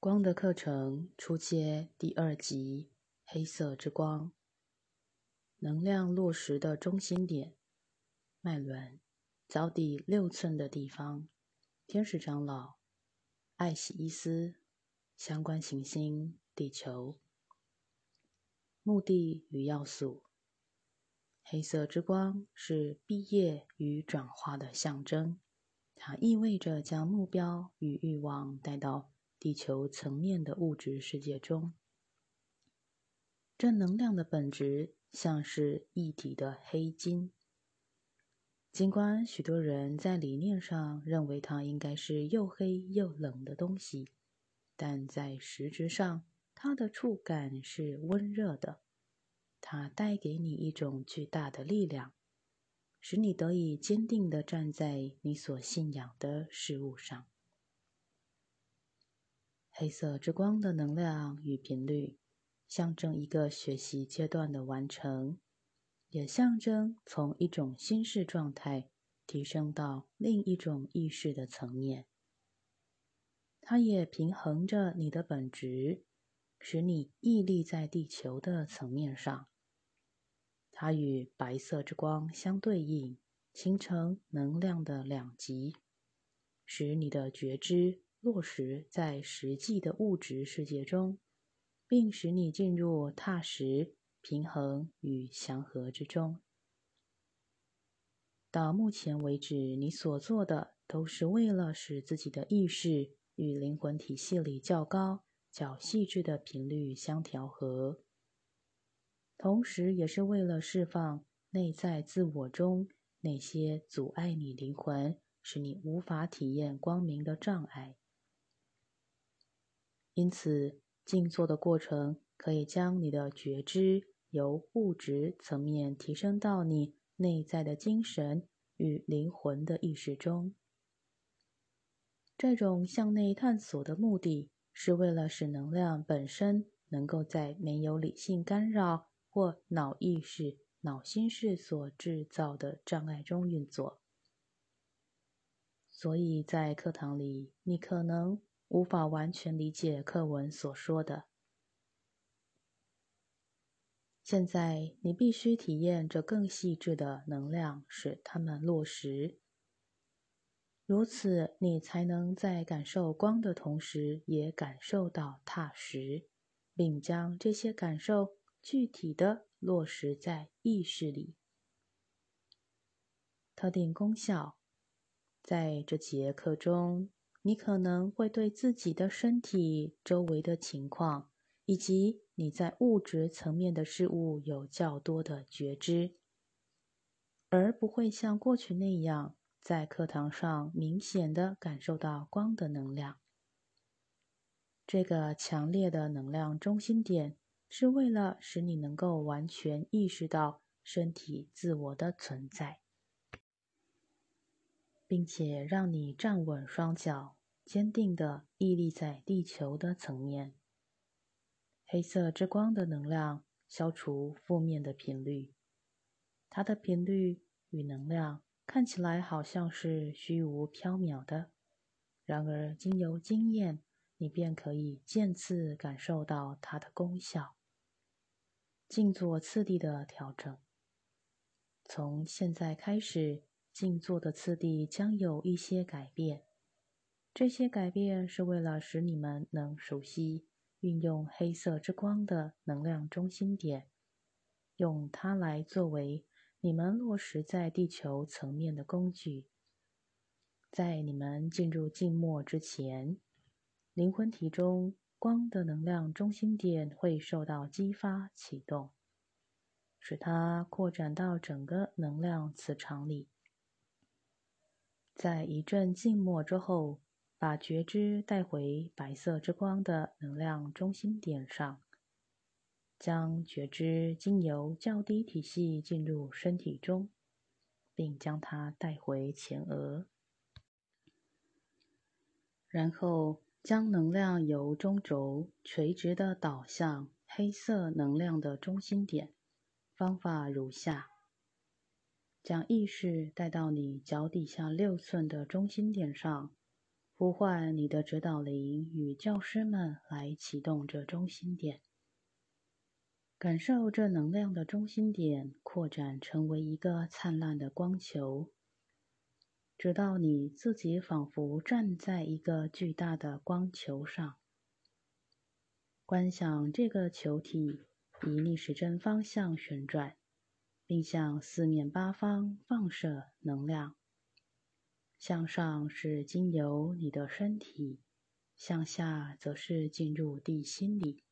光的课程初阶第二集：黑色之光。能量落实的中心点，脉轮，脚底六寸的地方。天使长老，艾喜伊斯，相关行星地球。目的与要素：黑色之光是毕业与转化的象征，它意味着将目标与欲望带到。地球层面的物质世界中，正能量的本质像是一体的黑金。尽管许多人在理念上认为它应该是又黑又冷的东西，但在实质上，它的触感是温热的。它带给你一种巨大的力量，使你得以坚定地站在你所信仰的事物上。黑色之光的能量与频率，象征一个学习阶段的完成，也象征从一种心事状态提升到另一种意识的层面。它也平衡着你的本质，使你屹立在地球的层面上。它与白色之光相对应，形成能量的两极，使你的觉知。落实在实际的物质世界中，并使你进入踏实、平衡与祥和之中。到目前为止，你所做的都是为了使自己的意识与灵魂体系里较高、较细致的频率相调和，同时也是为了释放内在自我中那些阻碍你灵魂、使你无法体验光明的障碍。因此，静坐的过程可以将你的觉知由物质层面提升到你内在的精神与灵魂的意识中。这种向内探索的目的是为了使能量本身能够在没有理性干扰或脑意识、脑心事所制造的障碍中运作。所以在课堂里，你可能。无法完全理解课文所说的。现在你必须体验这更细致的能量，使它们落实。如此，你才能在感受光的同时，也感受到踏实，并将这些感受具体的落实在意识里。特定功效，在这节课中。你可能会对自己的身体周围的情况，以及你在物质层面的事物有较多的觉知，而不会像过去那样在课堂上明显的感受到光的能量。这个强烈的能量中心点是为了使你能够完全意识到身体自我的存在，并且让你站稳双脚。坚定的屹立在地球的层面。黑色之光的能量消除负面的频率，它的频率与能量看起来好像是虚无缥缈的，然而经由经验，你便可以渐次感受到它的功效。静坐次第的调整，从现在开始，静坐的次第将有一些改变。这些改变是为了使你们能熟悉运用黑色之光的能量中心点，用它来作为你们落实在地球层面的工具。在你们进入静默之前，灵魂体中光的能量中心点会受到激发启动，使它扩展到整个能量磁场里。在一阵静默之后。把觉知带回白色之光的能量中心点上，将觉知经由较低体系进入身体中，并将它带回前额，然后将能量由中轴垂直的导向黑色能量的中心点。方法如下：将意识带到你脚底下六寸的中心点上。呼唤你的指导灵与教师们来启动这中心点，感受这能量的中心点扩展成为一个灿烂的光球，直到你自己仿佛站在一个巨大的光球上。观想这个球体以逆时针方向旋转，并向四面八方放射能量。向上是经由你的身体，向下则是进入地心里，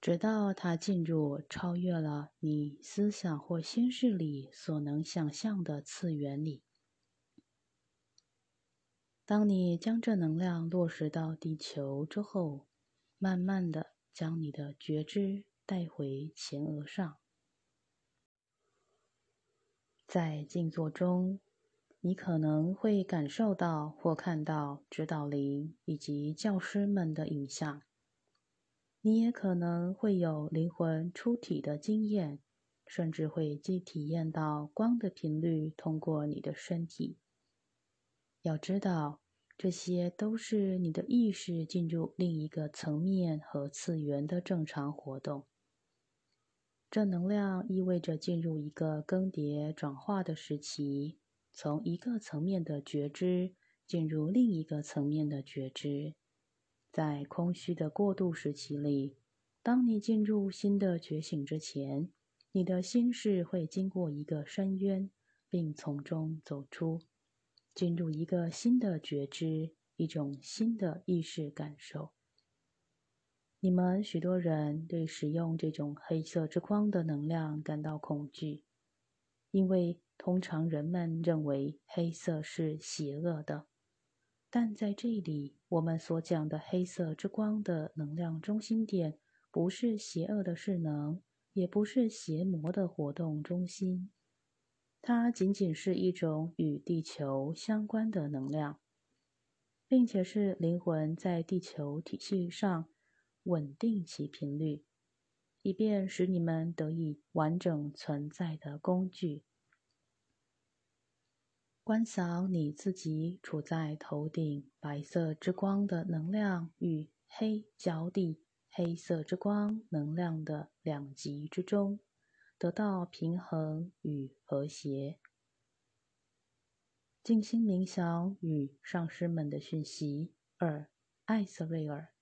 直到它进入超越了你思想或心事里所能想象的次元里。当你将这能量落实到地球之后，慢慢的将你的觉知带回前额上，在静坐中，你可能会感受到或看到指导灵以及教师们的影像。你也可能会有灵魂出体的经验，甚至会既体验到光的频率通过你的身体。要知道。这些都是你的意识进入另一个层面和次元的正常活动。这能量意味着进入一个更迭转化的时期，从一个层面的觉知进入另一个层面的觉知。在空虚的过渡时期里，当你进入新的觉醒之前，你的心事会经过一个深渊，并从中走出。进入一个新的觉知，一种新的意识感受。你们许多人对使用这种黑色之光的能量感到恐惧，因为通常人们认为黑色是邪恶的。但在这里，我们所讲的黑色之光的能量中心点，不是邪恶的势能，也不是邪魔的活动中心。它仅仅是一种与地球相关的能量，并且是灵魂在地球体系上稳定其频率，以便使你们得以完整存在的工具。观想你自己处在头顶白色之光的能量与黑脚底黑色之光能量的两极之中。得到平衡与和谐。静心冥想与上师们的讯息。二，艾瑟瑞尔，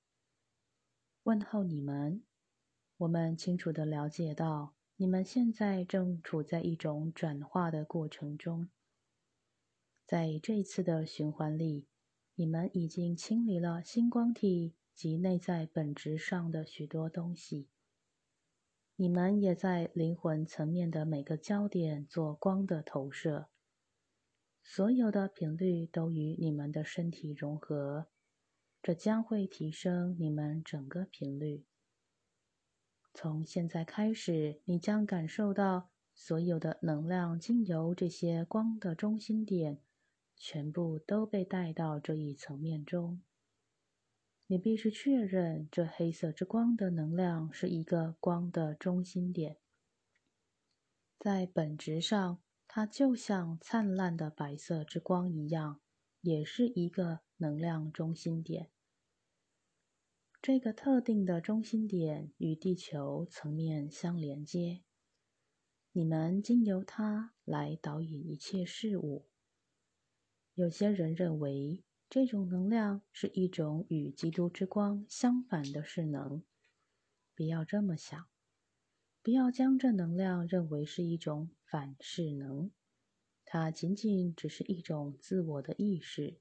问候你们。我们清楚的了解到，你们现在正处在一种转化的过程中。在这一次的循环里，你们已经清理了星光体及内在本质上的许多东西。你们也在灵魂层面的每个焦点做光的投射，所有的频率都与你们的身体融合，这将会提升你们整个频率。从现在开始，你将感受到所有的能量经由这些光的中心点，全部都被带到这一层面中。你必须确认，这黑色之光的能量是一个光的中心点。在本质上，它就像灿烂的白色之光一样，也是一个能量中心点。这个特定的中心点与地球层面相连接，你们经由它来导引一切事物。有些人认为。这种能量是一种与基督之光相反的势能。不要这么想，不要将这能量认为是一种反势能，它仅仅只是一种自我的意识。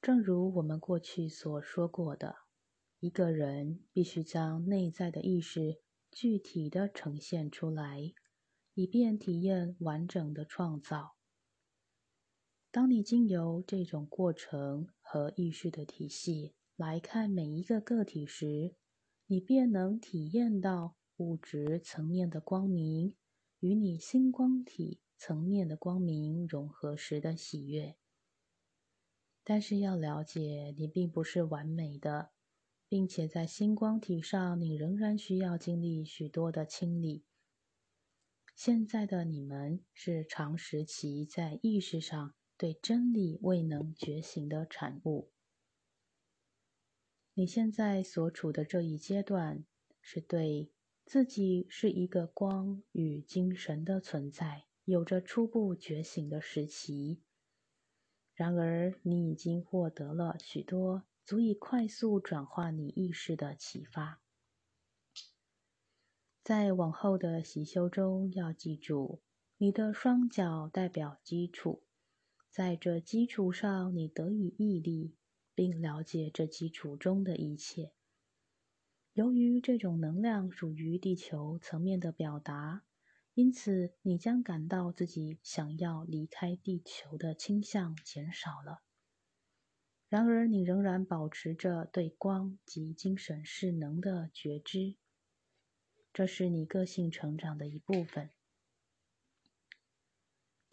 正如我们过去所说过的，一个人必须将内在的意识具体的呈现出来，以便体验完整的创造。当你经由这种过程和意识的体系来看每一个个体时，你便能体验到物质层面的光明与你星光体层面的光明融合时的喜悦。但是要了解，你并不是完美的，并且在星光体上，你仍然需要经历许多的清理。现在的你们是长时期在意识上。对真理未能觉醒的产物。你现在所处的这一阶段，是对自己是一个光与精神的存在，有着初步觉醒的时期。然而，你已经获得了许多足以快速转化你意识的启发。在往后的习修中，要记住，你的双脚代表基础，在这基础上，你得以毅力，并了解这基础中的一切。由于这种能量属于地球层面的表达。因此，你将感到自己想要离开地球的倾向减少了。然而，你仍然保持着对光及精神势能的觉知，这是你个性成长的一部分。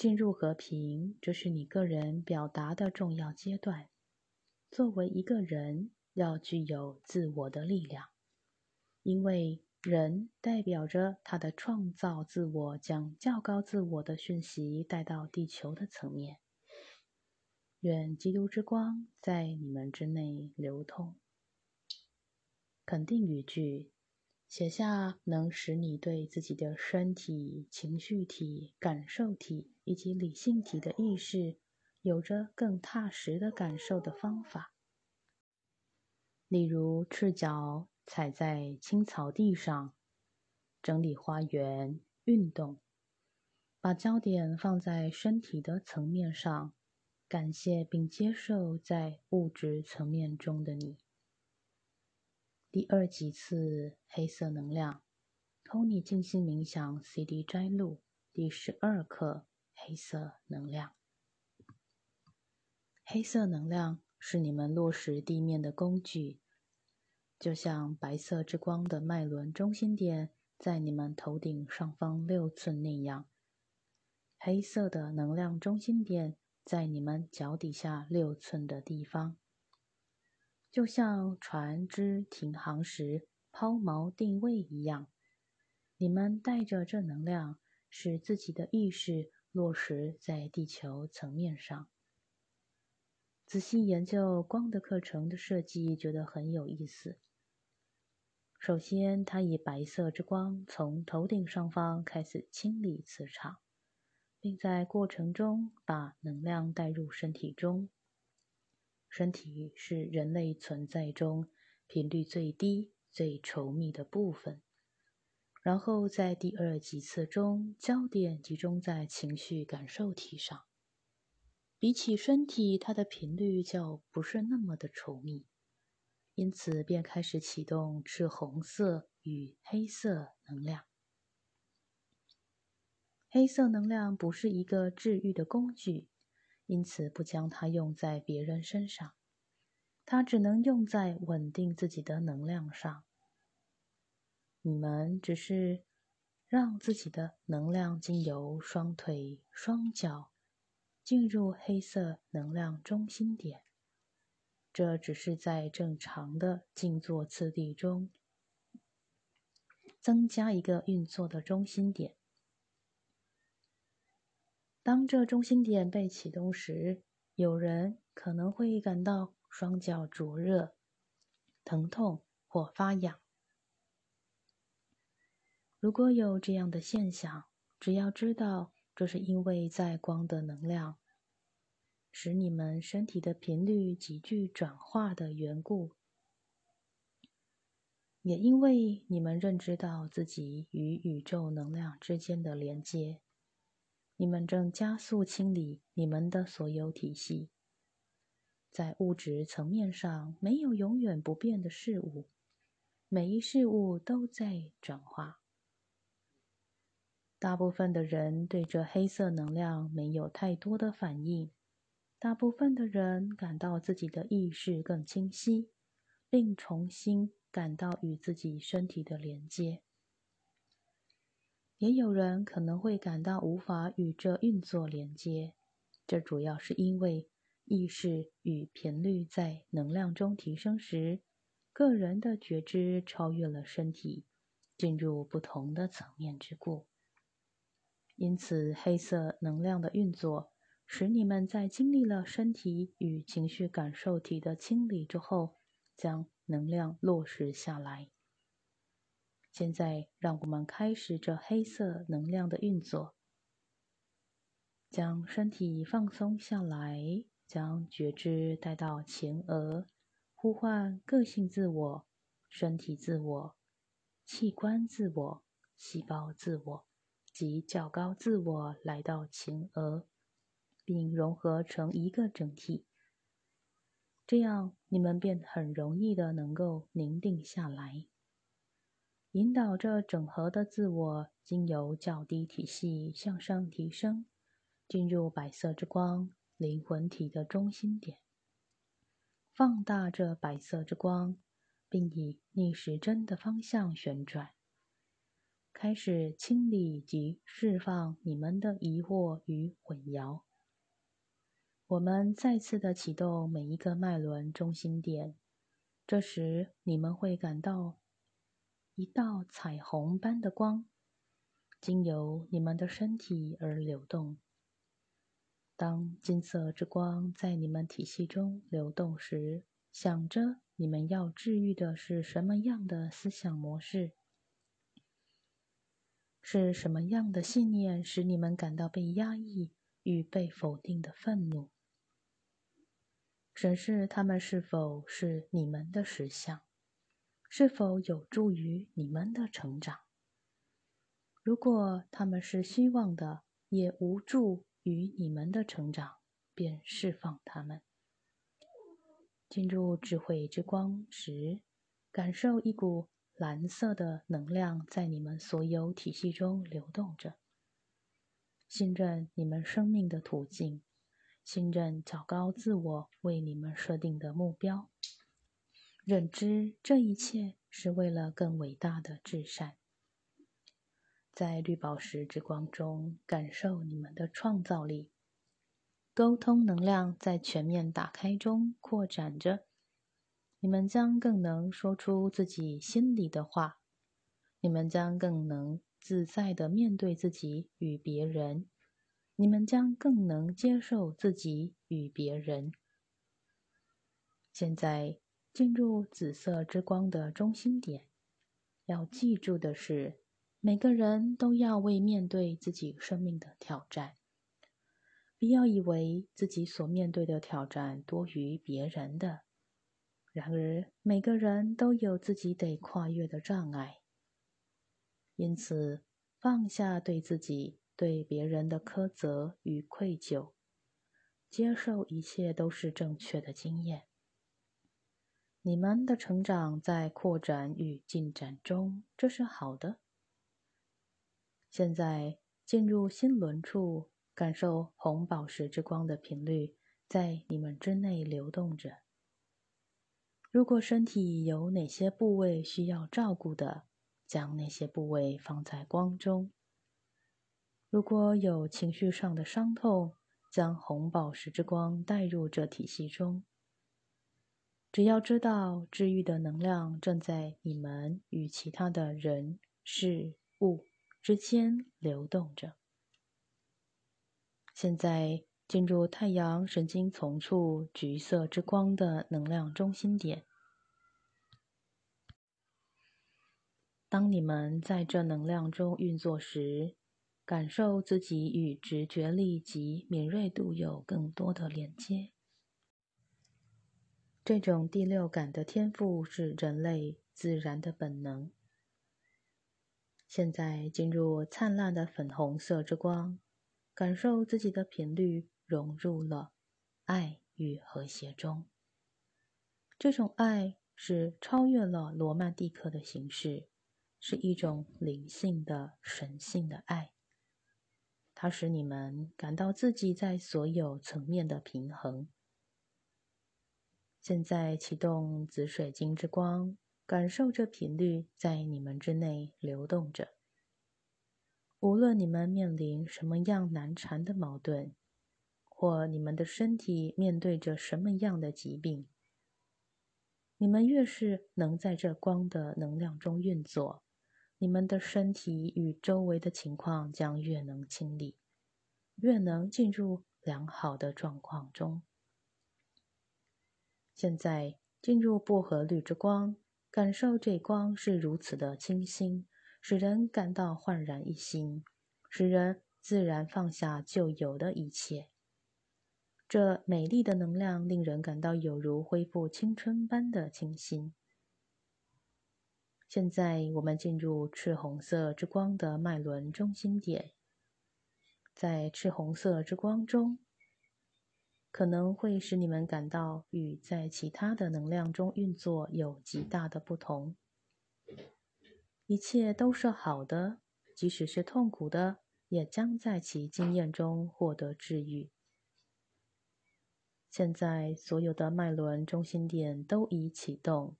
进入和平，这是你个人表达的重要阶段。作为一个人，要具有自我的力量，因为。人代表着他的创造自我，将较高自我的讯息带到地球的层面。愿基督之光在你们之内流通。肯定语句：写下能使你对自己的身体、情绪体、感受体以及理性体的意识有着更踏实的感受的方法。例如，赤脚。踩在青草地上，整理花园，运动，把焦点放在身体的层面上，感谢并接受在物质层面中的你。第二几次黑色能量，Tony 静心冥想 CD 摘录第十二课：黑色能量。黑色能量是你们落实地面的工具。就像白色之光的脉轮中心点在你们头顶上方六寸那样，黑色的能量中心点在你们脚底下六寸的地方。就像船只停航时抛锚定位一样，你们带着这能量，使自己的意识落实在地球层面上。仔细研究光的课程的设计，觉得很有意思。首先，它以白色之光从头顶上方开始清理磁场，并在过程中把能量带入身体中。身体是人类存在中频率最低、最稠密的部分。然后在第二几次中，焦点集中在情绪感受体上。比起身体，它的频率较不是那么的稠密。因此，便开始启动赤红色与黑色能量。黑色能量不是一个治愈的工具，因此不将它用在别人身上。它只能用在稳定自己的能量上。你们只是让自己的能量经由双腿、双脚进入黑色能量中心点。这只是在正常的静坐次第中增加一个运作的中心点。当这中心点被启动时，有人可能会感到双脚灼热、疼痛或发痒。如果有这样的现象，只要知道这是因为在光的能量。使你们身体的频率急剧转化的缘故，也因为你们认知到自己与宇宙能量之间的连接，你们正加速清理你们的所有体系。在物质层面上，没有永远不变的事物，每一事物都在转化。大部分的人对这黑色能量没有太多的反应。大部分的人感到自己的意识更清晰，并重新感到与自己身体的连接。也有人可能会感到无法与这运作连接，这主要是因为意识与频率在能量中提升时，个人的觉知超越了身体，进入不同的层面之故。因此，黑色能量的运作。使你们在经历了身体与情绪感受体的清理之后，将能量落实下来。现在，让我们开始这黑色能量的运作。将身体放松下来，将觉知带到前额，呼唤个性自我、身体自我、器官自我、细胞自我及较高自我来到前额，并融合成一个整体。这样，你们便很容易的能够凝定下来，引导着整合的自我经由较低体系向上提升。进入白色之光灵魂体的中心点，放大这白色之光，并以逆时针的方向旋转，开始清理及释放你们的疑惑与混淆。我们再次的启动每一个脉轮中心点，这时你们会感到一道彩虹般的光，经由你们的身体而流动。当金色之光在你们体系中流动时，想着你们要治愈的是什么样的思想模式？是什么样的信念使你们感到被压抑与被否定的愤怒？审视他们是否是你们的实相，是否有助于你们的成长？如果他们是虚妄的，也无助。于你们的成长，便释放他们。进入智慧之光时，感受一股蓝色的能量在你们所有体系中流动着。信任你们生命的途径，信任较高自我为你们设定的目标，认知这一切是为了更伟大的至善。在绿宝石之光中，感受你们的创造力。沟通能量在全面打开中扩展着，你们将更能说出自己心里的话。你们将更能自在的面对自己与别人。你们将更能接受自己与别人。现在进入紫色之光的中心点，要记住的是。每个人都要为面对自己生命的挑战，不要以为自己所面对的挑战多于别人的。然而，每个人都有自己得跨越的障碍，因此放下对自己、对别人的苛责与愧疚，接受一切都是正确的经验。你们的成长在扩展与进展中，这是好的。现在进入心轮处，感受红宝石之光的频率在你们之内流动着。如果身体有哪些部位需要照顾的，将那些部位放在光中。如果有情绪上的伤痛，将红宝石之光带入这体系中。只要知道治愈的能量正在你们与其他的人事物。之间流动着。现在进入太阳神经丛处橘色之光的能量中心点。当你们在这能量中运作时，感受自己与直觉力及敏锐度有更多的连接。这种第六感的天赋是人类自然的本能。现在进入灿烂的粉红色之光，感受自己的频率融入了爱与和谐中。这种爱是超越了罗曼蒂克的形式，是一种灵性的神性的爱。它使你们感到自己在所有层面的平衡。现在启动紫水晶之光。感受这频率在你们之内流动着。无论你们面临什么样难缠的矛盾，或你们的身体面对着什么样的疾病，你们越是能在这光的能量中运作，你们的身体与周围的情况将越能清理，越能进入良好的状况中。现在进入薄荷绿之光，感受这光是如此的清新，使人感到焕然一新，使人自然放下旧有的一切。这美丽的能量令人感到有如恢复青春般的清新。现在我们进入赤红色之光的脉轮中心点，在赤红色之光中。可能会使你们感到与在其他的能量中运作有极大的不同。一切都是好的，即使是痛苦的，也将在其经验中获得治愈。现在，所有的脉轮中心点都已启动，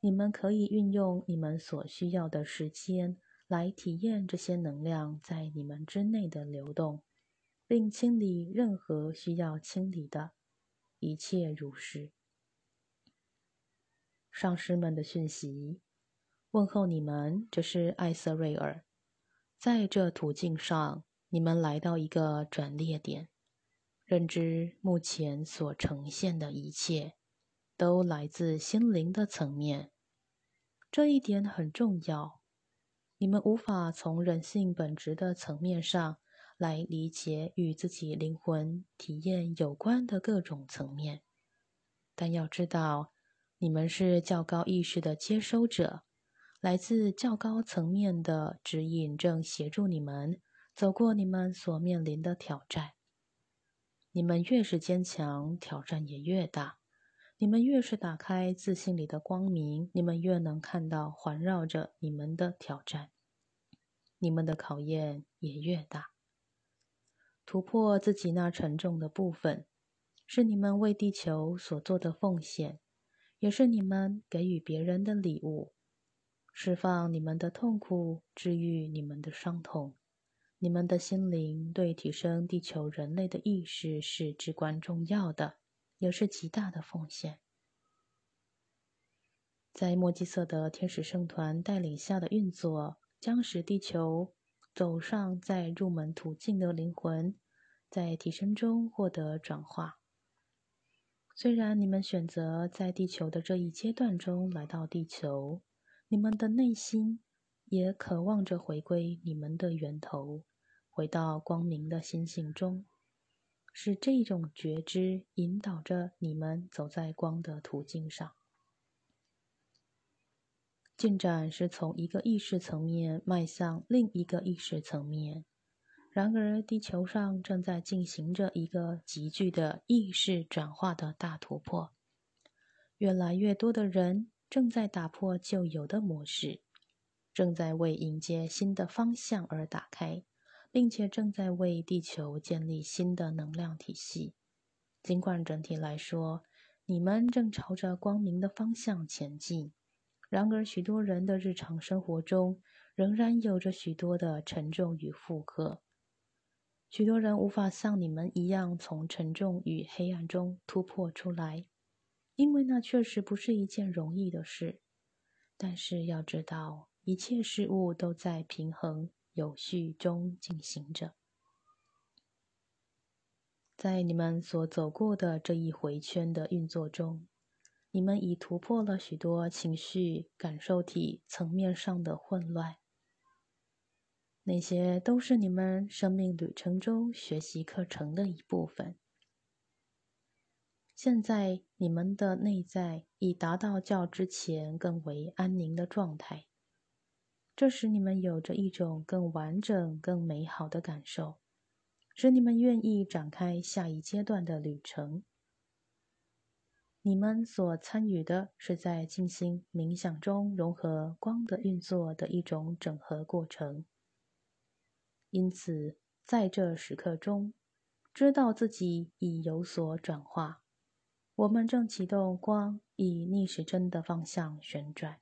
你们可以运用你们所需要的时间来体验这些能量在你们之内的流动。并清理任何需要清理的，一切如是。上师们的讯息，问候你们，这是艾瑟瑞尔。在这途径上，你们来到一个转捩点，认知目前所呈现的一切，都来自心灵的层面。这一点很重要。你们无法从人性本质的层面上。来理解与自己灵魂体验有关的各种层面，但要知道，你们是较高意识的接收者，来自较高层面的指引正协助你们走过你们所面临的挑战。你们越是坚强，挑战也越大；你们越是打开自信里的光明，你们越能看到环绕着你们的挑战，你们的考验也越大。突破自己那沉重的部分，是你们为地球所做的奉献，也是你们给予别人的礼物。释放你们的痛苦，治愈你们的伤痛，你们的心灵对提升地球人类的意识是至关重要的，也是极大的奉献。在墨基色的天使圣团带领下的运作，将使地球。走上在入门途径的灵魂，在提升中获得转化。虽然你们选择在地球的这一阶段中来到地球，你们的内心也渴望着回归你们的源头，回到光明的心性中，是这种觉知引导着你们走在光的途径上。进展是从一个意识层面迈向另一个意识层面。然而，地球上正在进行着一个急剧的意识转化的大突破。越来越多的人正在打破旧有的模式，正在为迎接新的方向而打开，并且正在为地球建立新的能量体系。尽管整体来说，你们正朝着光明的方向前进。然而，许多人的日常生活中仍然有着许多的沉重与负荷。许多人无法像你们一样从沉重与黑暗中突破出来，因为那确实不是一件容易的事。但是要知道，一切事物都在平衡、有序中进行着。在你们所走过的这一回圈的运作中。你们已突破了许多情绪感受体层面上的混乱，那些都是你们生命旅程中学习课程的一部分。现在，你们的内在已达到较之前更为安宁的状态，这使你们有着一种更完整、更美好的感受，使你们愿意展开下一阶段的旅程。你们所参与的是在进行冥想中融合光的运作的一种整合过程。因此，在这时刻中，知道自己已有所转化。我们正启动光以逆时针的方向旋转，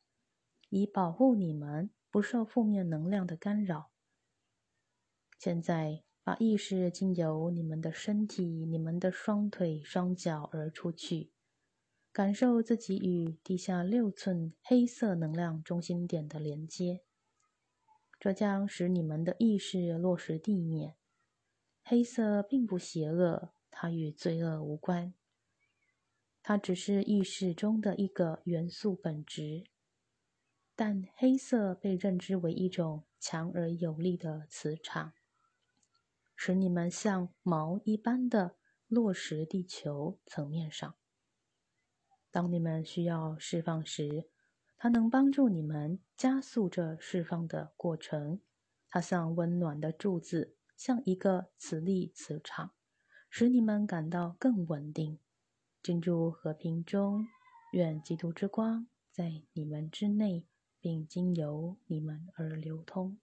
以保护你们不受负面能量的干扰。现在，把意识经由你们的身体、你们的双腿、双脚而出去。感受自己与地下六寸黑色能量中心点的连接，这将使你们的意识落实地面。黑色并不邪恶，它与罪恶无关。它只是意识中的一个元素本质。但黑色被认知为一种强而有力的磁场，使你们像锚一般的落实地球层面上。当你们需要释放时，它能帮助你们加速这释放的过程。它像温暖的柱子，像一个磁力磁场，使你们感到更稳定，进入和平中。愿基督之光在你们之内。并经由你们而流通。